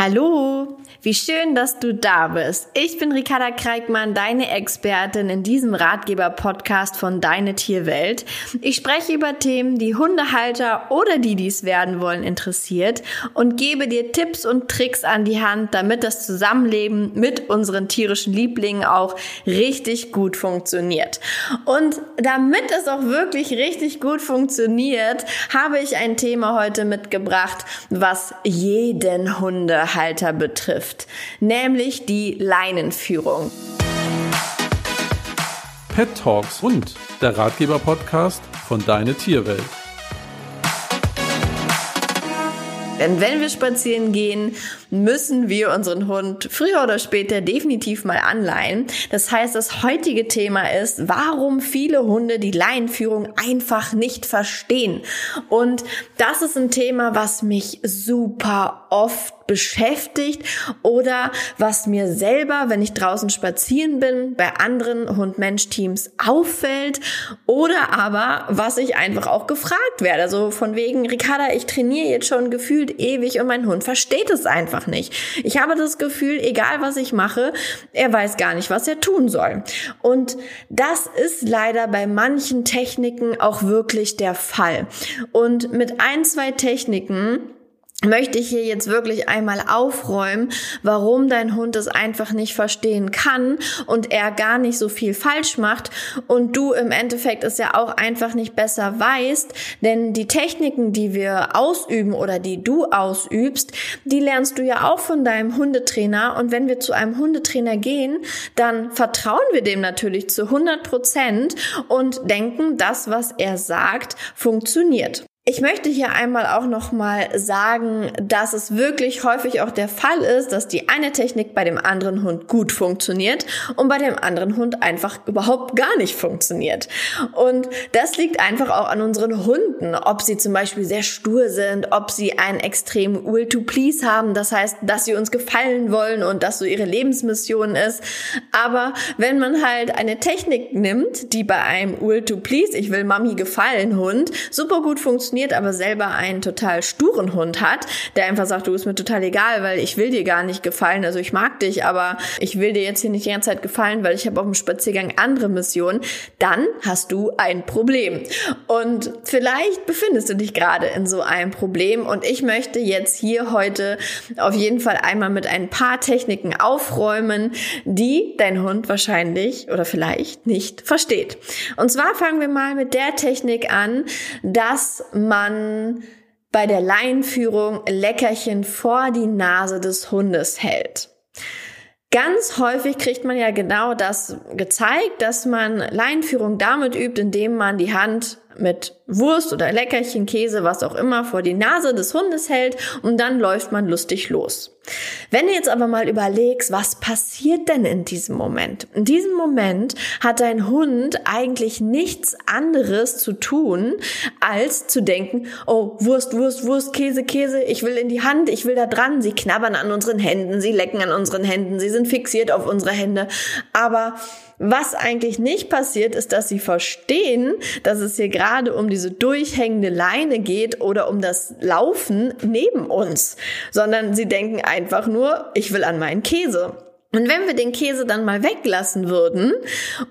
Hallo, wie schön, dass du da bist. Ich bin Ricarda Kreikmann, deine Expertin in diesem Ratgeber-Podcast von Deine Tierwelt. Ich spreche über Themen, die Hundehalter oder die dies werden wollen, interessiert und gebe dir Tipps und Tricks an die Hand, damit das Zusammenleben mit unseren tierischen Lieblingen auch richtig gut funktioniert. Und damit es auch wirklich richtig gut funktioniert, habe ich ein Thema heute mitgebracht, was jeden Hunde Hundehalter betrifft, nämlich die Leinenführung. Pet Talks und der Ratgeber-Podcast von Deine Tierwelt. Denn wenn wir spazieren gehen, müssen wir unseren Hund früher oder später definitiv mal anleihen. Das heißt, das heutige Thema ist, warum viele Hunde die Leinenführung einfach nicht verstehen. Und das ist ein Thema, was mich super oft beschäftigt oder was mir selber, wenn ich draußen spazieren bin, bei anderen Hund-Mensch-Teams auffällt oder aber was ich einfach auch gefragt werde. Also von wegen, Ricarda, ich trainiere jetzt schon gefühlt ewig und mein Hund versteht es einfach nicht. Ich habe das Gefühl, egal was ich mache, er weiß gar nicht, was er tun soll. Und das ist leider bei manchen Techniken auch wirklich der Fall. Und mit ein, zwei Techniken möchte ich hier jetzt wirklich einmal aufräumen, warum dein Hund es einfach nicht verstehen kann und er gar nicht so viel falsch macht und du im Endeffekt es ja auch einfach nicht besser weißt, denn die Techniken, die wir ausüben oder die du ausübst, die lernst du ja auch von deinem Hundetrainer und wenn wir zu einem Hundetrainer gehen, dann vertrauen wir dem natürlich zu 100 Prozent und denken, das, was er sagt, funktioniert. Ich möchte hier einmal auch noch mal sagen, dass es wirklich häufig auch der Fall ist, dass die eine Technik bei dem anderen Hund gut funktioniert und bei dem anderen Hund einfach überhaupt gar nicht funktioniert. Und das liegt einfach auch an unseren Hunden, ob sie zum Beispiel sehr stur sind, ob sie einen extremen Will to Please haben, das heißt, dass sie uns gefallen wollen und das so ihre Lebensmission ist. Aber wenn man halt eine Technik nimmt, die bei einem Will to Please, ich will Mami gefallen Hund, super gut funktioniert, funktioniert, aber selber einen total sturen Hund hat, der einfach sagt, du bist mir total egal, weil ich will dir gar nicht gefallen. Also ich mag dich, aber ich will dir jetzt hier nicht die ganze Zeit gefallen, weil ich habe auf dem Spaziergang andere Missionen. Dann hast du ein Problem. Und vielleicht befindest du dich gerade in so einem Problem. Und ich möchte jetzt hier heute auf jeden Fall einmal mit ein paar Techniken aufräumen, die dein Hund wahrscheinlich oder vielleicht nicht versteht. Und zwar fangen wir mal mit der Technik an, dass man bei der Leinführung Leckerchen vor die Nase des Hundes hält. Ganz häufig kriegt man ja genau das gezeigt, dass man Leinführung damit übt, indem man die Hand mit Wurst oder Leckerchen, Käse, was auch immer, vor die Nase des Hundes hält und dann läuft man lustig los. Wenn du jetzt aber mal überlegst, was passiert denn in diesem Moment? In diesem Moment hat dein Hund eigentlich nichts anderes zu tun, als zu denken, oh, Wurst, Wurst, Wurst, Käse, Käse, ich will in die Hand, ich will da dran. Sie knabbern an unseren Händen, sie lecken an unseren Händen, sie sind fixiert auf unsere Hände. Aber was eigentlich nicht passiert, ist, dass sie verstehen, dass es hier gerade um diese durchhängende Leine geht oder um das Laufen neben uns, sondern sie denken einfach nur, ich will an meinen Käse. Und wenn wir den Käse dann mal weglassen würden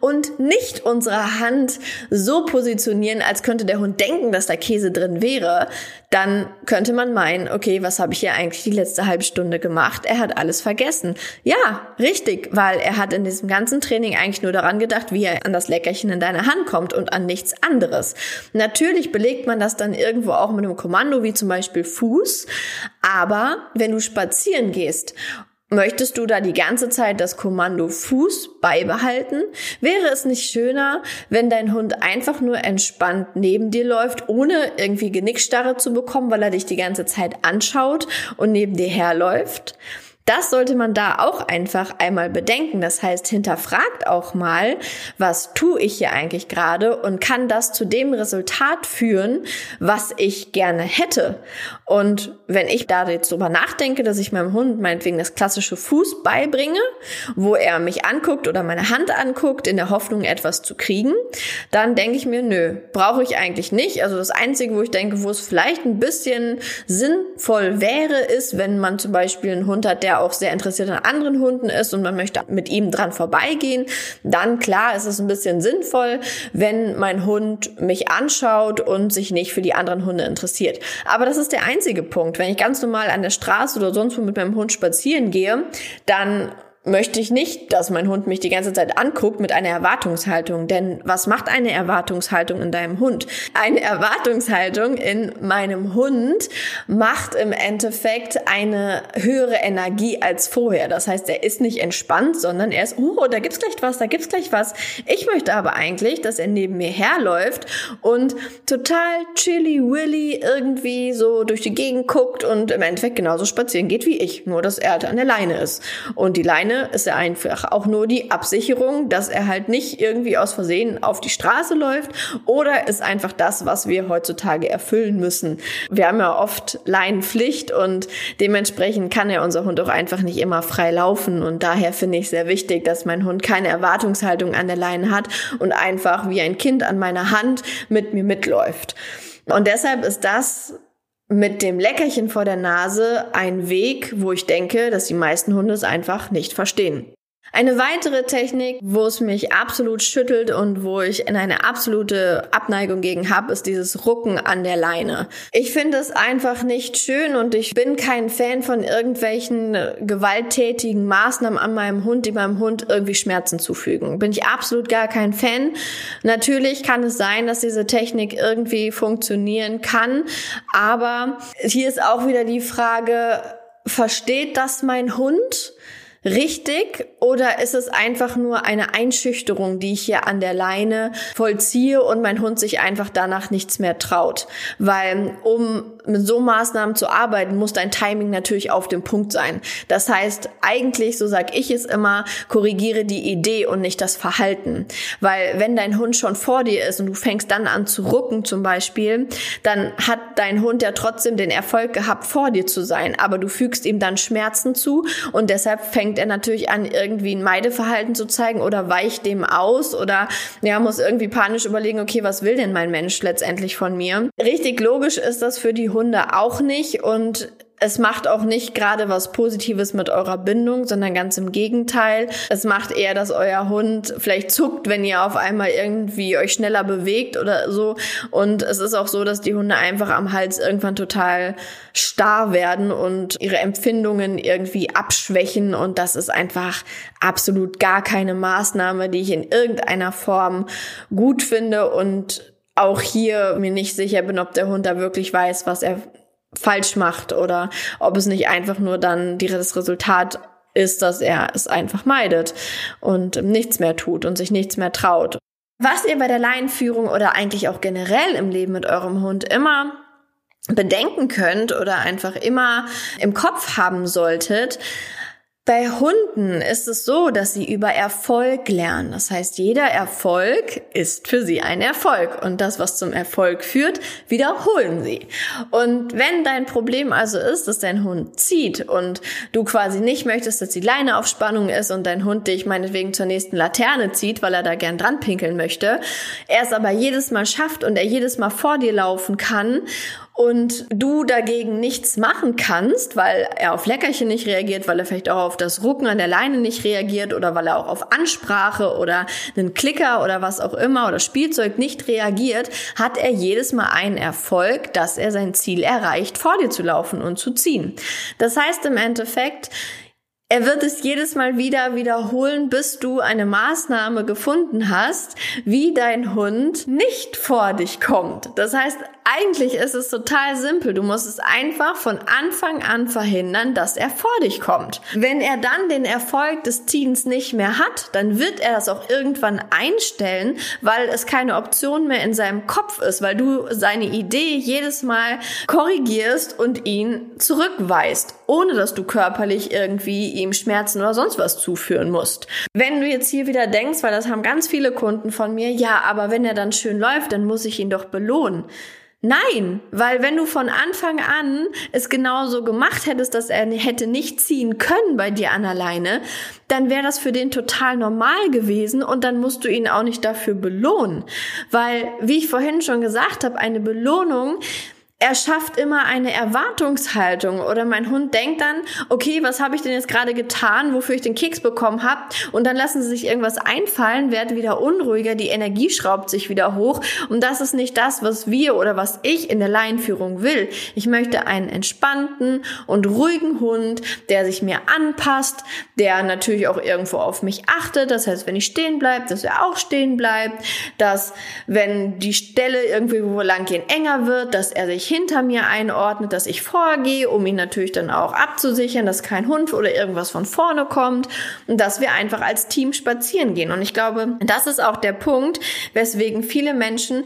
und nicht unsere Hand so positionieren, als könnte der Hund denken, dass da Käse drin wäre, dann könnte man meinen, okay, was habe ich hier eigentlich die letzte halbe Stunde gemacht? Er hat alles vergessen. Ja, richtig, weil er hat in diesem ganzen Training eigentlich nur daran gedacht, wie er an das Leckerchen in deine Hand kommt und an nichts anderes. Natürlich belegt man das dann irgendwo auch mit einem Kommando, wie zum Beispiel Fuß. Aber wenn du spazieren gehst Möchtest du da die ganze Zeit das Kommando Fuß beibehalten? Wäre es nicht schöner, wenn dein Hund einfach nur entspannt neben dir läuft, ohne irgendwie Genickstarre zu bekommen, weil er dich die ganze Zeit anschaut und neben dir herläuft? Das sollte man da auch einfach einmal bedenken. Das heißt, hinterfragt auch mal, was tue ich hier eigentlich gerade und kann das zu dem Resultat führen, was ich gerne hätte. Und wenn ich da jetzt drüber nachdenke, dass ich meinem Hund meinetwegen das klassische Fuß beibringe, wo er mich anguckt oder meine Hand anguckt, in der Hoffnung, etwas zu kriegen, dann denke ich mir, nö, brauche ich eigentlich nicht. Also das Einzige, wo ich denke, wo es vielleicht ein bisschen sinnvoll wäre, ist, wenn man zum Beispiel einen Hund hat, der auch sehr interessiert an anderen Hunden ist und man möchte mit ihm dran vorbeigehen, dann klar ist es ein bisschen sinnvoll, wenn mein Hund mich anschaut und sich nicht für die anderen Hunde interessiert. Aber das ist der einzige Punkt. Wenn ich ganz normal an der Straße oder sonst wo mit meinem Hund spazieren gehe, dann möchte ich nicht, dass mein Hund mich die ganze Zeit anguckt mit einer Erwartungshaltung. Denn was macht eine Erwartungshaltung in deinem Hund? Eine Erwartungshaltung in meinem Hund macht im Endeffekt eine höhere Energie als vorher. Das heißt, er ist nicht entspannt, sondern er ist, oh, da gibt's gleich was, da gibt's gleich was. Ich möchte aber eigentlich, dass er neben mir herläuft und total chilly willy irgendwie so durch die Gegend guckt und im Endeffekt genauso spazieren geht wie ich. Nur, dass er halt an der Leine ist. Und die Leine ist er einfach auch nur die Absicherung, dass er halt nicht irgendwie aus Versehen auf die Straße läuft oder ist einfach das, was wir heutzutage erfüllen müssen. Wir haben ja oft Leinenpflicht und dementsprechend kann ja unser Hund auch einfach nicht immer frei laufen und daher finde ich sehr wichtig, dass mein Hund keine Erwartungshaltung an der Leine hat und einfach wie ein Kind an meiner Hand mit mir mitläuft. Und deshalb ist das mit dem Leckerchen vor der Nase ein Weg, wo ich denke, dass die meisten Hunde es einfach nicht verstehen. Eine weitere Technik, wo es mich absolut schüttelt und wo ich in eine absolute Abneigung gegen habe, ist dieses Rucken an der Leine. Ich finde es einfach nicht schön und ich bin kein Fan von irgendwelchen gewalttätigen Maßnahmen an meinem Hund, die meinem Hund irgendwie Schmerzen zufügen. Bin ich absolut gar kein Fan. Natürlich kann es sein, dass diese Technik irgendwie funktionieren kann, aber hier ist auch wieder die Frage, versteht das mein Hund? richtig oder ist es einfach nur eine Einschüchterung, die ich hier an der Leine vollziehe und mein Hund sich einfach danach nichts mehr traut? Weil um mit so Maßnahmen zu arbeiten, muss dein Timing natürlich auf dem Punkt sein. Das heißt, eigentlich, so sag ich es immer, korrigiere die Idee und nicht das Verhalten. Weil wenn dein Hund schon vor dir ist und du fängst dann an zu rucken zum Beispiel, dann hat dein Hund ja trotzdem den Erfolg gehabt, vor dir zu sein. Aber du fügst ihm dann Schmerzen zu und deshalb fängt er natürlich an, irgendwie ein Meideverhalten zu zeigen oder weicht dem aus oder ja, muss irgendwie panisch überlegen, okay, was will denn mein Mensch letztendlich von mir? Richtig logisch ist das für die Hunde auch nicht und es macht auch nicht gerade was Positives mit eurer Bindung, sondern ganz im Gegenteil. Es macht eher, dass euer Hund vielleicht zuckt, wenn ihr auf einmal irgendwie euch schneller bewegt oder so. Und es ist auch so, dass die Hunde einfach am Hals irgendwann total starr werden und ihre Empfindungen irgendwie abschwächen. Und das ist einfach absolut gar keine Maßnahme, die ich in irgendeiner Form gut finde und auch hier mir nicht sicher bin, ob der Hund da wirklich weiß, was er falsch macht oder ob es nicht einfach nur dann das Resultat ist, dass er es einfach meidet und nichts mehr tut und sich nichts mehr traut. Was ihr bei der Laienführung oder eigentlich auch generell im Leben mit eurem Hund immer bedenken könnt oder einfach immer im Kopf haben solltet, bei Hunden ist es so, dass sie über Erfolg lernen. Das heißt, jeder Erfolg ist für sie ein Erfolg. Und das, was zum Erfolg führt, wiederholen sie. Und wenn dein Problem also ist, dass dein Hund zieht und du quasi nicht möchtest, dass die Leine auf Spannung ist und dein Hund dich meinetwegen zur nächsten Laterne zieht, weil er da gern dran pinkeln möchte, er es aber jedes Mal schafft und er jedes Mal vor dir laufen kann und du dagegen nichts machen kannst, weil er auf Leckerchen nicht reagiert, weil er vielleicht auch auf das Rucken an der Leine nicht reagiert oder weil er auch auf Ansprache oder einen Klicker oder was auch immer oder Spielzeug nicht reagiert, hat er jedes Mal einen Erfolg, dass er sein Ziel erreicht, vor dir zu laufen und zu ziehen. Das heißt im Endeffekt, er wird es jedes Mal wieder wiederholen, bis du eine Maßnahme gefunden hast, wie dein Hund nicht vor dich kommt. Das heißt, Eigentlich ist es total simpel. Du musst es einfach von Anfang an verhindern, dass er vor dich kommt. Wenn er dann den Erfolg des Ziehens nicht mehr hat, dann wird er das auch irgendwann einstellen, weil es keine Option mehr in seinem Kopf ist, weil du seine Idee jedes Mal korrigierst und ihn zurückweist, ohne dass du körperlich irgendwie ihm Schmerzen oder sonst was zuführen musst. Wenn du jetzt hier wieder denkst, weil das haben ganz viele Kunden von mir, ja, aber wenn er dann schön läuft, dann muss ich ihn doch belohnen. Nein, weil wenn du von Anfang an es genauso gemacht hättest, dass er hätte nicht ziehen können bei dir an alleine, dann wäre das für den total normal gewesen und dann musst du ihn auch nicht dafür belohnen. Weil, wie ich vorhin schon gesagt habe, eine Belohnung er schafft immer eine Erwartungshaltung. Oder mein Hund denkt dann, okay, was habe ich denn jetzt gerade getan, wofür ich den Keks bekommen habe und dann lassen sie sich irgendwas einfallen, werden wieder unruhiger, die Energie schraubt sich wieder hoch. Und das ist nicht das, was wir oder was ich in der Laienführung will. Ich möchte einen entspannten und ruhigen Hund, der sich mir anpasst, der natürlich auch irgendwo auf mich achtet, das heißt, wenn ich stehen bleibe, dass er auch stehen bleibt, dass wenn die Stelle irgendwie wo lang gehen enger wird, dass er sich hinter mir einordnet, dass ich vorgehe, um ihn natürlich dann auch abzusichern, dass kein Hund oder irgendwas von vorne kommt und dass wir einfach als Team spazieren gehen. Und ich glaube, das ist auch der Punkt, weswegen viele Menschen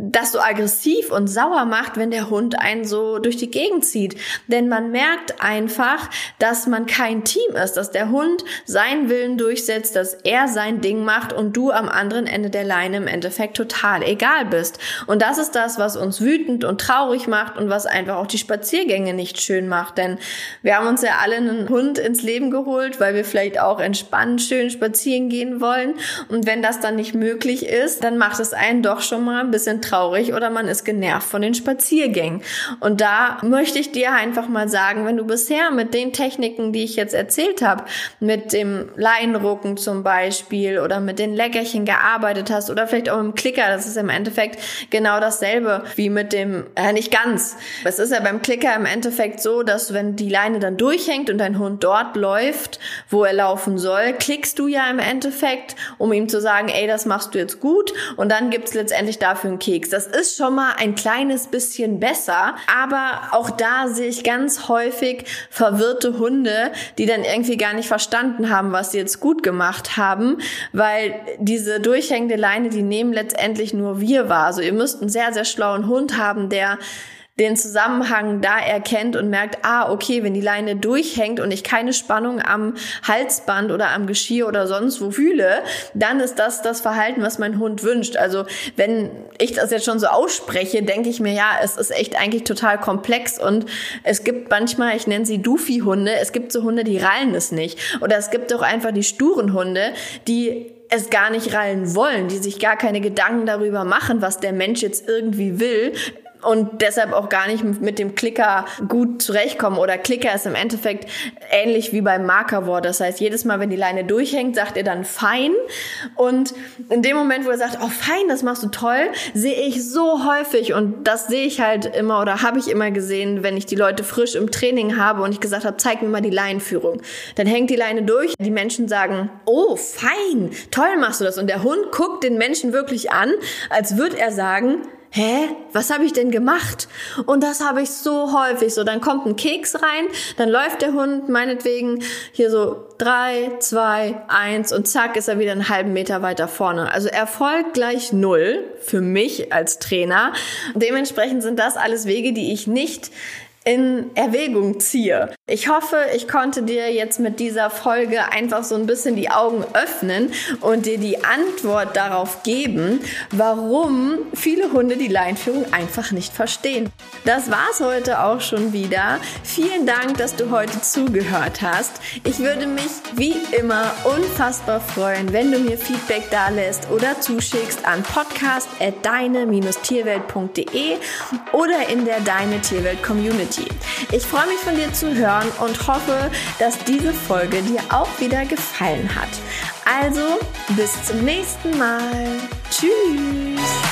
das so aggressiv und sauer macht, wenn der Hund einen so durch die Gegend zieht. Denn man merkt einfach, dass man kein Team ist, dass der Hund seinen Willen durchsetzt, dass er sein Ding macht und du am anderen Ende der Leine im Endeffekt total egal bist. Und das ist das, was uns wütend und traurig macht und was einfach auch die Spaziergänge nicht schön macht. Denn wir haben uns ja alle einen Hund ins Leben geholt, weil wir vielleicht auch entspannt schön spazieren gehen wollen. Und wenn das dann nicht möglich ist, dann macht es einen doch schon mal ein bisschen traurig oder man ist genervt von den Spaziergängen. Und da möchte ich dir einfach mal sagen, wenn du bisher mit den Techniken, die ich jetzt erzählt habe, mit dem Leinrucken zum Beispiel oder mit den Leckerchen gearbeitet hast oder vielleicht auch mit dem Klicker, das ist im Endeffekt genau dasselbe wie mit dem, äh, nicht ganz. Es ist ja beim Klicker im Endeffekt so, dass wenn die Leine dann durchhängt und dein Hund dort läuft, wo er laufen soll, klickst du ja im Endeffekt, um ihm zu sagen, ey, das machst du jetzt gut und dann gibt's letztendlich dafür einen Keks. Das ist schon mal ein kleines bisschen besser, aber auch da sehe ich ganz häufig verwirrte Hunde, die dann irgendwie gar nicht verstanden haben, was sie jetzt gut gemacht haben, weil diese durchhängende Leine, die nehmen letztendlich nur wir wahr. Also ihr müsst einen sehr, sehr schlauen Hund haben, der den Zusammenhang da erkennt und merkt, ah, okay, wenn die Leine durchhängt und ich keine Spannung am Halsband oder am Geschirr oder sonst wo fühle, dann ist das das Verhalten, was mein Hund wünscht. Also wenn ich das jetzt schon so ausspreche, denke ich mir, ja, es ist echt eigentlich total komplex und es gibt manchmal, ich nenne sie Doofy-Hunde, es gibt so Hunde, die rallen es nicht. Oder es gibt auch einfach die sturen Hunde, die es gar nicht rallen wollen, die sich gar keine Gedanken darüber machen, was der Mensch jetzt irgendwie will und deshalb auch gar nicht mit dem Klicker gut zurechtkommen. Oder Klicker ist im Endeffekt ähnlich wie beim Markerwort. Das heißt, jedes Mal, wenn die Leine durchhängt, sagt er dann fein. Und in dem Moment, wo er sagt, oh fein, das machst du toll, sehe ich so häufig und das sehe ich halt immer oder habe ich immer gesehen, wenn ich die Leute frisch im Training habe und ich gesagt habe, zeig mir mal die Leinenführung. Dann hängt die Leine durch. Die Menschen sagen, oh fein, toll machst du das. Und der Hund guckt den Menschen wirklich an, als würde er sagen, hä, was habe ich denn gemacht? Und das habe ich so häufig. So, dann kommt ein Keks rein, dann läuft der Hund meinetwegen hier so drei, zwei, eins und zack ist er wieder einen halben Meter weiter vorne. Also Erfolg gleich null für mich als Trainer. Dementsprechend sind das alles Wege, die ich nicht in Erwägung ziehe. Ich hoffe, ich konnte dir jetzt mit dieser Folge einfach so ein bisschen die Augen öffnen und dir die Antwort darauf geben, warum viele Hunde die Leinführung einfach nicht verstehen. Das war's heute auch schon wieder. Vielen Dank, dass du heute zugehört hast. Ich würde mich wie immer unfassbar freuen, wenn du mir Feedback da lässt oder zuschickst an podcast@deine-tierwelt.de oder in der Deine Tierwelt Community. Community. Ich freue mich von dir zu hören und hoffe, dass diese Folge dir auch wieder gefallen hat. Also, bis zum nächsten Mal. Tschüss.